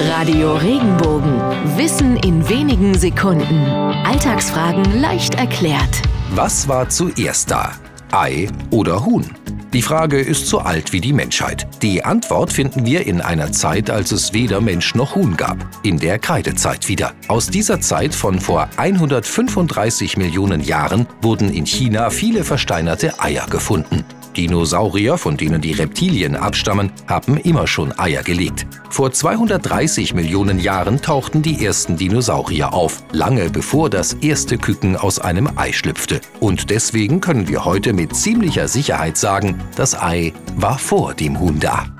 Radio Regenbogen. Wissen in wenigen Sekunden. Alltagsfragen leicht erklärt. Was war zuerst da? Ei oder Huhn? Die Frage ist so alt wie die Menschheit. Die Antwort finden wir in einer Zeit, als es weder Mensch noch Huhn gab. In der Kreidezeit wieder. Aus dieser Zeit von vor 135 Millionen Jahren wurden in China viele versteinerte Eier gefunden. Dinosaurier, von denen die Reptilien abstammen, haben immer schon Eier gelegt. Vor 230 Millionen Jahren tauchten die ersten Dinosaurier auf, lange bevor das erste Küken aus einem Ei schlüpfte. Und deswegen können wir heute mit ziemlicher Sicherheit sagen, das Ei war vor dem Huhn da.